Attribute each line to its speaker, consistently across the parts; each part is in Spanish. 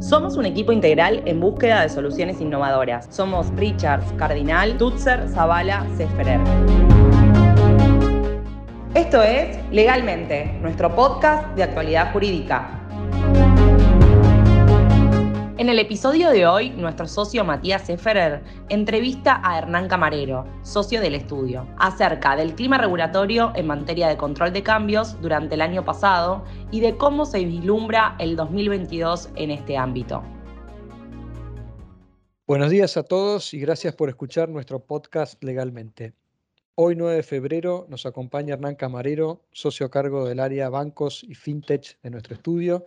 Speaker 1: Somos un equipo integral en búsqueda de soluciones innovadoras. Somos Richards, Cardinal, Tutzer, Zavala, Seferer. Esto es Legalmente, nuestro podcast de actualidad jurídica. En el episodio de hoy, nuestro socio Matías Seferer entrevista a Hernán Camarero, socio del estudio, acerca del clima regulatorio en materia de control de cambios durante el año pasado y de cómo se vislumbra el 2022 en este ámbito.
Speaker 2: Buenos días a todos y gracias por escuchar nuestro podcast legalmente. Hoy 9 de febrero nos acompaña Hernán Camarero, socio a cargo del área bancos y fintech de nuestro estudio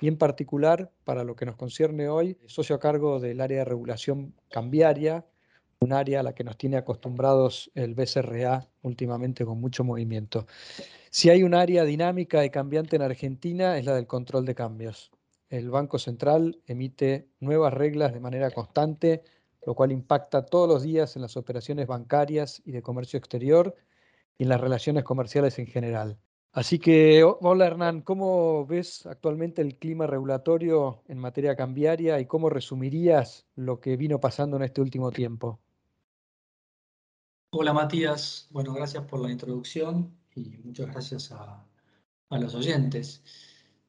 Speaker 2: y en particular, para lo que nos concierne hoy, socio a cargo del área de regulación cambiaria, un área a la que nos tiene acostumbrados el BCRA últimamente con mucho movimiento. Si hay un área dinámica y cambiante en Argentina es la del control de cambios. El Banco Central emite nuevas reglas de manera constante, lo cual impacta todos los días en las operaciones bancarias y de comercio exterior y en las relaciones comerciales en general. Así que, hola Hernán, ¿cómo ves actualmente el clima regulatorio en materia cambiaria y cómo resumirías lo que vino pasando en este último tiempo?
Speaker 3: Hola Matías, bueno, gracias por la introducción y muchas gracias a, los oyentes.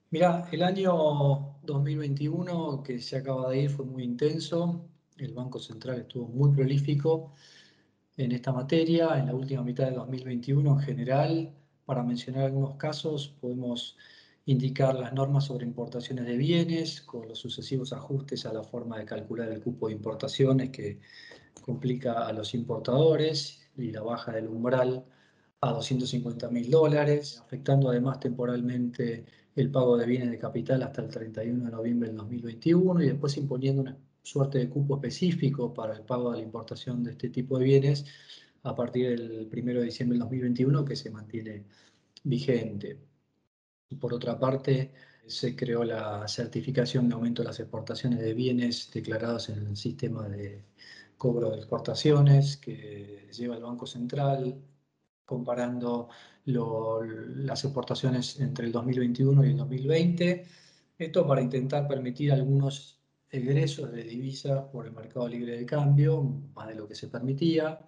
Speaker 3: Mira, el año 2021 que se acaba de ir fue muy intenso, el Banco Central estuvo muy prolífico en esta materia, en la última mitad de 2021 en general para mencionar algunos casos, podemos indicar las normas sobre importaciones de bienes con los sucesivos ajustes a la forma de calcular el cupo de importaciones que complica a los importadores y la baja del umbral a 250 mil dólares, afectando además temporalmente el pago de bienes de capital hasta el 31 de noviembre del 2021 y después imponiendo una suerte de cupo específico para el pago de la importación de este tipo de bienes a partir del 1 de diciembre del 2021 que se mantiene vigente. Por otra parte, se creó la certificación de aumento de las exportaciones de bienes declarados en el sistema de cobro de exportaciones que lleva el Banco Central, comparando las exportaciones entre el 2021 y el 2020. Esto para intentar permitir algunos egresos de divisas por el mercado libre de cambio, más de lo que se permitía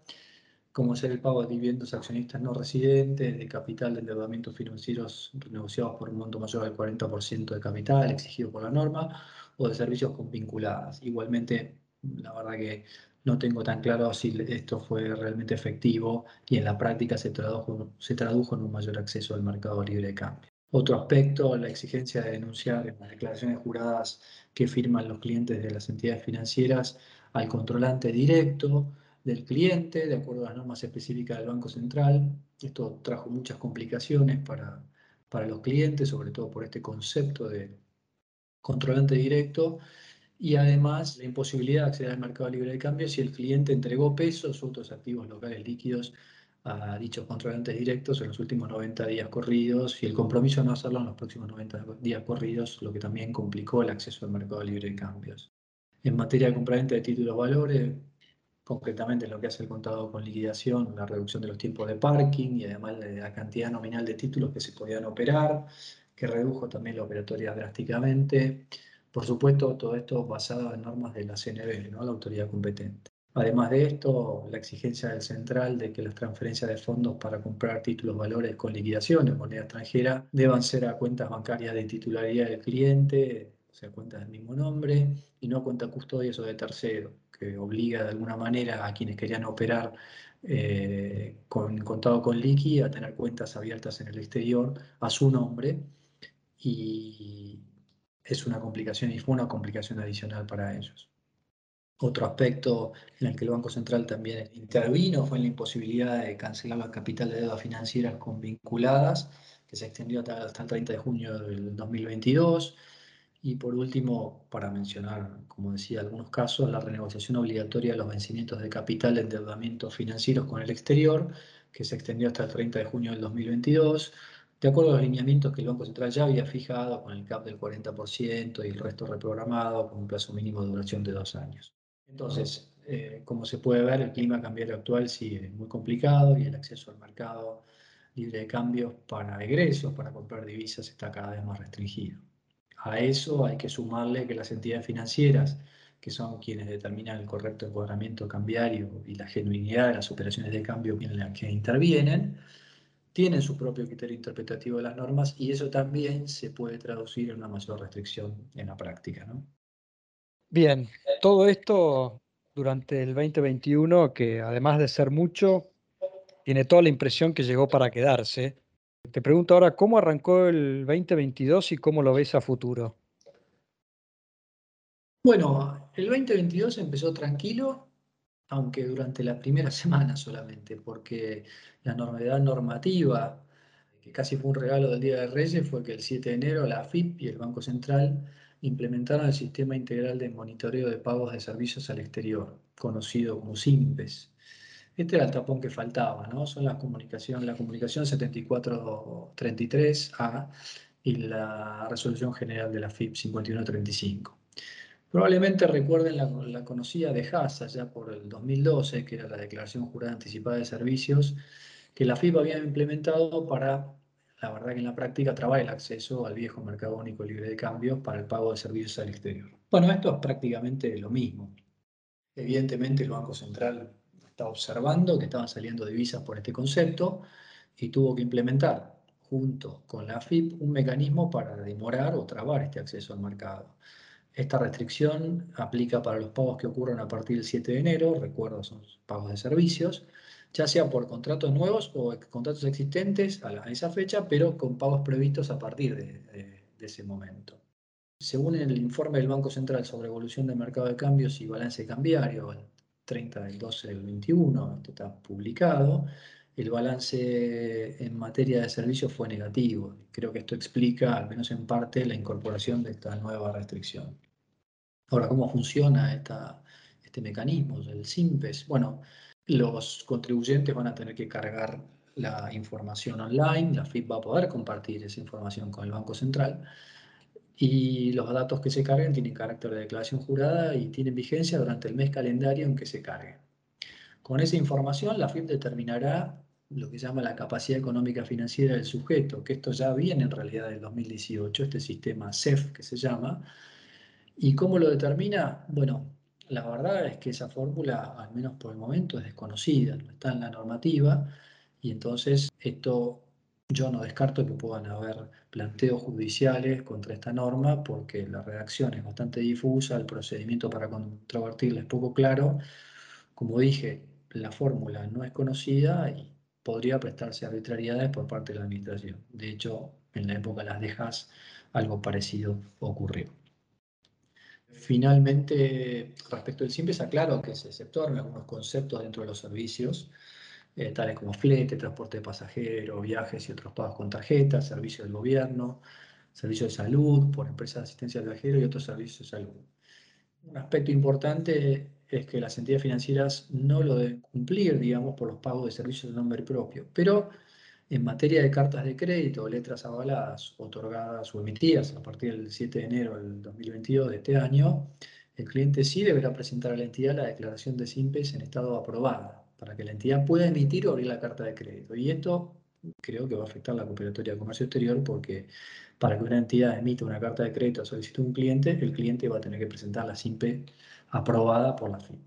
Speaker 3: como ser el pago de dividendos a accionistas no residentes, de capital de endeudamientos financieros renegociados por un monto mayor del 40% de capital exigido por la norma, o de servicios vinculadas. Igualmente, la verdad que no tengo tan claro si esto fue realmente efectivo y en la práctica se tradujo, se tradujo en un mayor acceso al mercado libre de cambio. Otro aspecto, la exigencia de denunciar en las declaraciones juradas que firman los clientes de las entidades financieras al controlante directo, del cliente, de acuerdo a las normas específicas del Banco Central. Esto trajo muchas complicaciones para, para los clientes, sobre todo por este concepto de controlante directo, y además la imposibilidad de acceder al mercado libre de cambio si el cliente entregó pesos u otros activos locales líquidos a dichos controlantes directos en los últimos 90 días corridos y el compromiso de no hacerlo en los próximos 90 días corridos, lo que también complicó el acceso al mercado libre de cambios. En materia de compraventa de títulos valores, concretamente en lo que hace el contado con liquidación, la reducción de los tiempos de parking y además la cantidad nominal de títulos que se podían operar, que redujo también la operatoria drásticamente. Por supuesto, todo esto basado en normas de la CNB, ¿no? la autoridad competente. Además de esto, la exigencia del central de que las transferencias de fondos para comprar títulos valores con liquidación en moneda extranjera deban ser a cuentas bancarias de titularidad del cliente, o sea, cuentas del mismo nombre, y no a cuenta custodias o de tercero que obliga de alguna manera a quienes querían operar eh, con contado con liqui a tener cuentas abiertas en el exterior a su nombre y es una complicación y fue una complicación adicional para ellos. Otro aspecto en el que el Banco Central también intervino fue en la imposibilidad de cancelar la capital de deuda financieras con vinculadas, que se extendió hasta el 30 de junio del 2022 y por último, para mencionar, como decía, algunos casos, la renegociación obligatoria de los vencimientos de capital de endeudamientos financieros con el exterior, que se extendió hasta el 30 de junio del 2022, de acuerdo a los lineamientos que el Banco Central ya había fijado con el CAP del 40% y el resto reprogramado con un plazo mínimo de duración de dos años. Entonces, eh, como se puede ver, el clima cambiario actual sigue muy complicado y el acceso al mercado libre de cambios para egresos, para comprar divisas, está cada vez más restringido. A eso hay que sumarle que las entidades financieras, que son quienes determinan el correcto encuadramiento cambiario y la genuinidad de las operaciones de cambio en las que intervienen, tienen su propio criterio interpretativo de las normas y eso también se puede traducir en una mayor restricción en la práctica. ¿no?
Speaker 2: Bien, todo esto durante el 2021, que además de ser mucho, tiene toda la impresión que llegó para quedarse. Te pregunto ahora, ¿cómo arrancó el 2022 y cómo lo ves a futuro?
Speaker 3: Bueno, el 2022 empezó tranquilo, aunque durante la primera semana solamente, porque la novedad normativa, que casi fue un regalo del Día de Reyes, fue que el 7 de enero la AFIP y el Banco Central implementaron el Sistema Integral de Monitoreo de Pagos de Servicios al Exterior, conocido como SIMPES. Este era el tapón que faltaba, ¿no? Son las comunicaciones, la comunicación 7433A y la resolución general de la FIP 5135. Probablemente recuerden la, conocida de Haas ya por el 2012, que era la Declaración Jurada Anticipada de Servicios, que la FIP había implementado para, la verdad que en la práctica, trabar el acceso al viejo mercado único libre de cambios para el pago de servicios al exterior. Bueno, esto es prácticamente lo mismo. Evidentemente el Banco Central estaba observando que estaban saliendo divisas por este concepto y tuvo que implementar junto con la FIP un mecanismo para demorar o trabar este acceso al mercado. Esta restricción aplica para los pagos que ocurran a partir del 7 de enero, recuerdo, son pagos de servicios, ya sea por contratos nuevos o contratos existentes a, esa fecha, pero con pagos previstos a partir de, de ese momento. Según el informe del Banco Central sobre evolución del mercado de cambios y balance cambiario, 30 del 12 del 21, esto está publicado, el balance en materia de servicios fue negativo. Creo que esto explica, al menos en parte, la incorporación de esta nueva restricción. Ahora, ¿cómo funciona esta, este mecanismo del SIMPES? Bueno, los contribuyentes van a tener que cargar la información online, la FIP va a poder compartir esa información con el Banco Central y los datos que se carguen tienen carácter de declaración jurada y tienen vigencia durante el mes calendario en que se carguen. Con esa información, la FIP determinará lo que llama la capacidad económica financiera del sujeto, que esto ya viene en realidad del 2018, este sistema CEF que se llama. ¿Y cómo lo determina? Bueno, la verdad es que esa fórmula, al menos por el momento, es desconocida, no está en la normativa, y entonces esto yo no descarto que puedan haber planteos judiciales contra esta norma porque la redacción es bastante difusa, el procedimiento para controvertirla es poco claro. Como dije, la fórmula no es conocida y podría prestarse arbitrariedades por parte de la administración. De hecho, en la época de las dejas, algo parecido ocurrió. Finalmente, respecto del simple, es aclaro que se exceptuaron algunos conceptos dentro de los servicios eh, tales como flete, transporte de pasajeros, viajes y otros pagos con tarjeta, servicios del gobierno, servicios de salud por empresas de asistencia al viajero y otros servicios de salud. Un aspecto importante es que las entidades financieras no lo deben cumplir, digamos, por los pagos de servicios de nombre propio, pero en materia de cartas de crédito letras avaladas, otorgadas o emitidas a partir del 7 de enero del 2022 de este año, el cliente sí deberá presentar a la entidad la declaración de SIMPES en estado aprobada, para que la entidad pueda emitir o abrir la carta de crédito. Y esto creo que va a afectar la cooperatoria de comercio exterior porque para que una entidad emita una carta de crédito a solicitud de un cliente, el cliente va a tener que presentar la SIMPE aprobada por la FIN.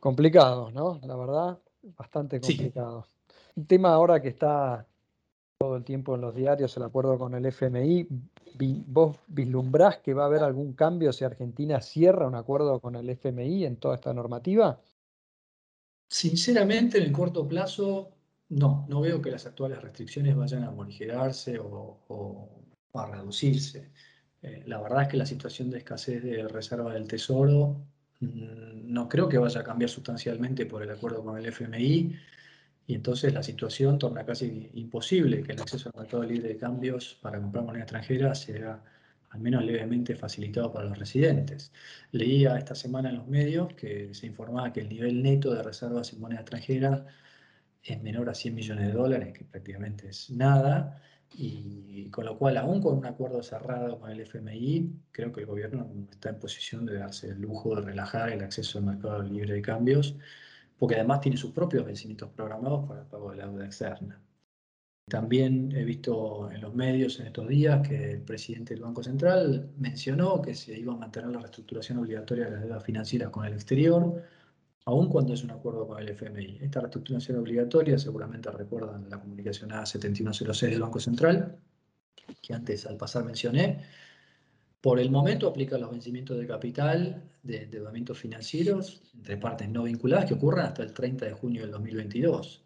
Speaker 2: Complicado, ¿no? La verdad, bastante complicado. Un tema ahora que está todo el tiempo en los diarios, el acuerdo con el FMI, ¿vos vislumbrás que va a haber algún cambio si Argentina cierra un acuerdo con el FMI en toda esta normativa?
Speaker 3: Sinceramente, en el corto plazo, no, no veo que las actuales restricciones vayan a morigerarse o, a reducirse. Eh, la verdad es que la situación de escasez de reserva del tesoro mm, no creo que vaya a cambiar sustancialmente por el acuerdo con el FMI y entonces la situación torna casi imposible que el acceso al mercado libre de cambios para comprar moneda extranjera sea al menos levemente facilitado para los residentes. Leía esta semana en los medios que se informaba que el nivel neto de reservas en moneda extranjera es menor a 100 millones de dólares, que prácticamente es nada, y con lo cual, aún con un acuerdo cerrado con el FMI, creo que el gobierno está en posición de darse el lujo de relajar el acceso al mercado libre de cambios, porque además tiene sus propios vencimientos programados para el pago de la deuda externa. También he visto en los medios en estos días que el presidente del Banco Central mencionó que se iba a mantener la reestructuración obligatoria de las deudas financieras con el exterior, aun cuando es un acuerdo con el FMI. Esta reestructuración obligatoria, seguramente recuerdan la comunicación A7106 del Banco Central, que antes al pasar mencioné, por el momento aplica los vencimientos de capital de endeudamientos financieros entre partes no vinculadas que ocurran hasta el 30 de junio del 2022.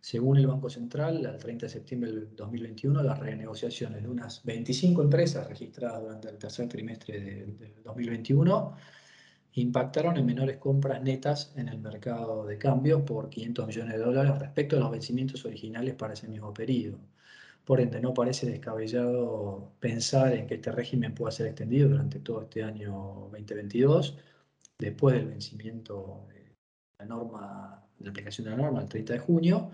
Speaker 3: Según el Banco Central, al 30 de septiembre del 2021, las renegociaciones de unas 25 empresas registradas durante el tercer trimestre del 2021 impactaron en menores compras netas en el mercado de cambio por 500 millones de dólares respecto a los vencimientos originales para ese mismo periodo. Por ende, no parece descabellado pensar en que este régimen pueda ser extendido durante todo este año 2022, después del vencimiento de la norma la aplicación de la norma el 30 de junio,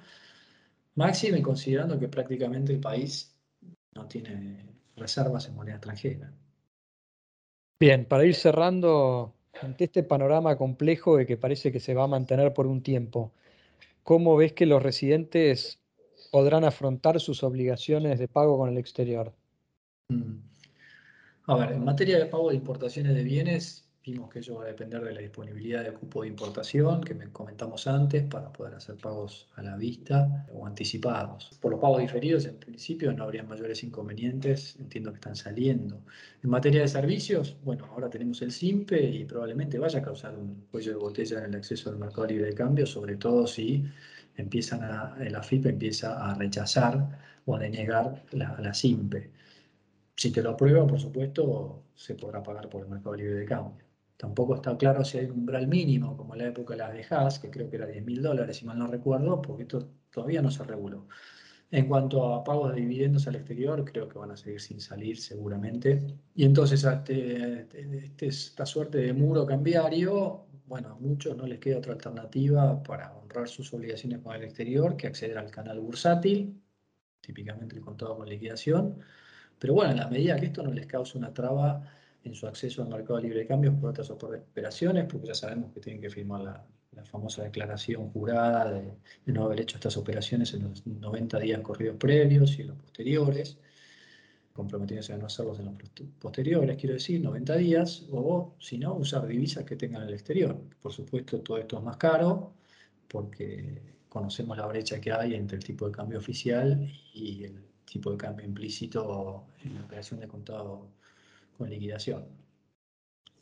Speaker 3: máximo y considerando que prácticamente el país no tiene reservas en moneda extranjera.
Speaker 2: Bien, para ir cerrando, ante este panorama complejo de que parece que se va a mantener por un tiempo, ¿cómo ves que los residentes podrán afrontar sus obligaciones de pago con el exterior?
Speaker 3: Mm. A ver, en materia de pago de importaciones de bienes, Vimos que ello va a depender de la disponibilidad de cupo de importación que me comentamos antes para poder hacer pagos a la vista o anticipados. Por los pagos diferidos, en principio no habría mayores inconvenientes, entiendo que están saliendo. En materia de servicios, bueno, ahora tenemos el SIMPE y probablemente vaya a causar un cuello de botella en el acceso al mercado libre de cambio, sobre todo si empiezan la FIP empieza a rechazar o a denegar la, la SIMPE. Si te lo aprueba, por supuesto, se podrá pagar por el mercado libre de cambio. Tampoco está claro si hay un umbral mínimo, como en la época de las de que creo que era 10 mil dólares, si mal no recuerdo, porque esto todavía no se reguló. En cuanto a pagos de dividendos al exterior, creo que van a seguir sin salir seguramente. Y entonces este, este, esta suerte de muro cambiario, bueno, a muchos no les queda otra alternativa para honrar sus obligaciones con el exterior que acceder al canal bursátil, típicamente el contado con liquidación. Pero bueno, en la medida que esto no les cause una traba en su acceso al mercado libre de cambios por otras operaciones, porque ya sabemos que tienen que firmar la, famosa declaración jurada de, no haber hecho estas operaciones en los 90 días corridos previos y en los posteriores, comprometiéndose a no hacerlos en los posteriores, quiero decir, 90 días, o si no, usar divisas que tengan en el exterior. Por supuesto, todo esto es más caro, porque conocemos la brecha que hay entre el tipo de cambio oficial y el tipo de cambio implícito en la operación de contado con liquidación.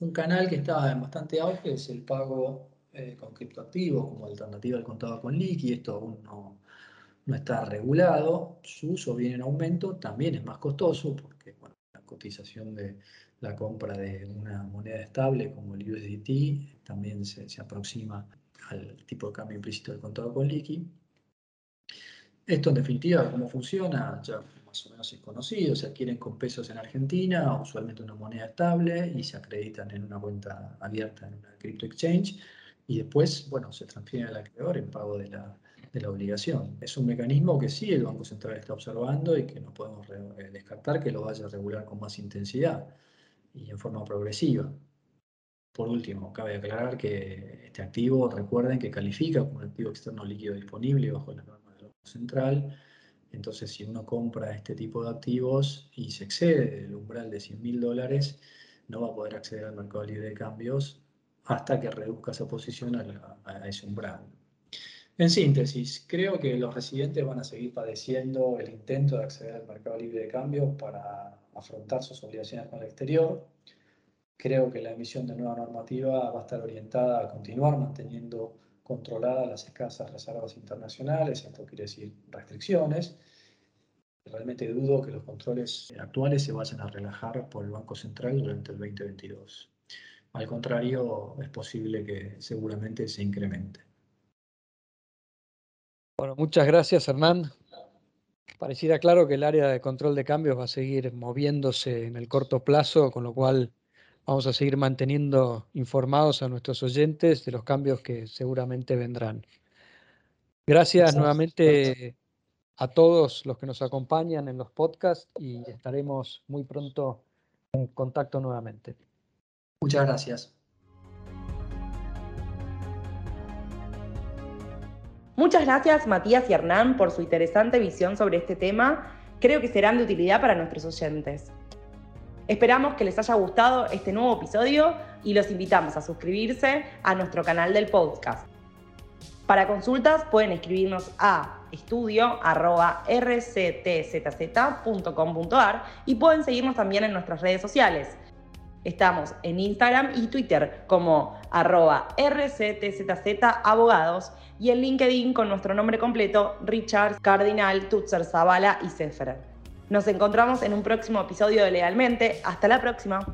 Speaker 3: Un canal que está en bastante auge es el pago eh, con criptoactivos como alternativa al contado con liqui. Esto aún no, no, está regulado. Su uso viene en aumento. También es más costoso porque la cotización de la compra de una moneda estable como el USDT también se, se aproxima al tipo de cambio implícito del contado con liqui. Esto en definitiva, ¿cómo funciona? Ya más o menos es conocido, se adquieren con pesos en Argentina, usualmente una moneda estable, y se acreditan en una cuenta abierta en una crypto exchange, y después, bueno, se transfieren al acreedor en pago de la, de la obligación. Es un mecanismo que sí el Banco Central está observando y que no podemos eh, descartar que lo vaya a regular con más intensidad y en forma progresiva. Por último, cabe aclarar que este activo, recuerden que califica como activo externo líquido disponible bajo las normas del Banco Central entonces, si uno compra este tipo de activos y se excede el umbral de 100 mil dólares, no va a poder acceder al mercado libre de cambios hasta que reduzca esa posición a, ese umbral. En síntesis, creo que los residentes van a seguir padeciendo el intento de acceder al mercado libre de cambios para afrontar sus obligaciones con el exterior. Creo que la emisión de nueva normativa va a estar orientada a continuar manteniendo controladas las escasas reservas internacionales, esto quiere decir restricciones. Realmente dudo que los controles actuales se vayan a relajar por el Banco Central durante el 2022. Al contrario, es posible que seguramente se incremente.
Speaker 2: Bueno, muchas gracias Hernán. Pareciera claro que el área de control de cambios va a seguir moviéndose en el corto plazo, con lo cual Vamos a seguir manteniendo informados a nuestros oyentes de los cambios que seguramente vendrán. Gracias nuevamente a todos los que nos acompañan en los podcasts y estaremos muy pronto en contacto nuevamente.
Speaker 3: Muchas gracias.
Speaker 1: Muchas gracias Matías y Hernán por su interesante visión sobre este tema. Creo que serán de utilidad para nuestros oyentes. Esperamos que les haya gustado este nuevo episodio y los invitamos a suscribirse a nuestro canal del podcast. Para consultas pueden escribirnos a estudio.rctzz.com.ar y pueden seguirnos también en nuestras redes sociales. Estamos en Instagram y Twitter como arroba rctzzabogados y en LinkedIn con nuestro nombre completo Richard Cardinal Tutzer Zavala y Seferer. Nos encontramos en un próximo episodio de Legalmente. Hasta la próxima.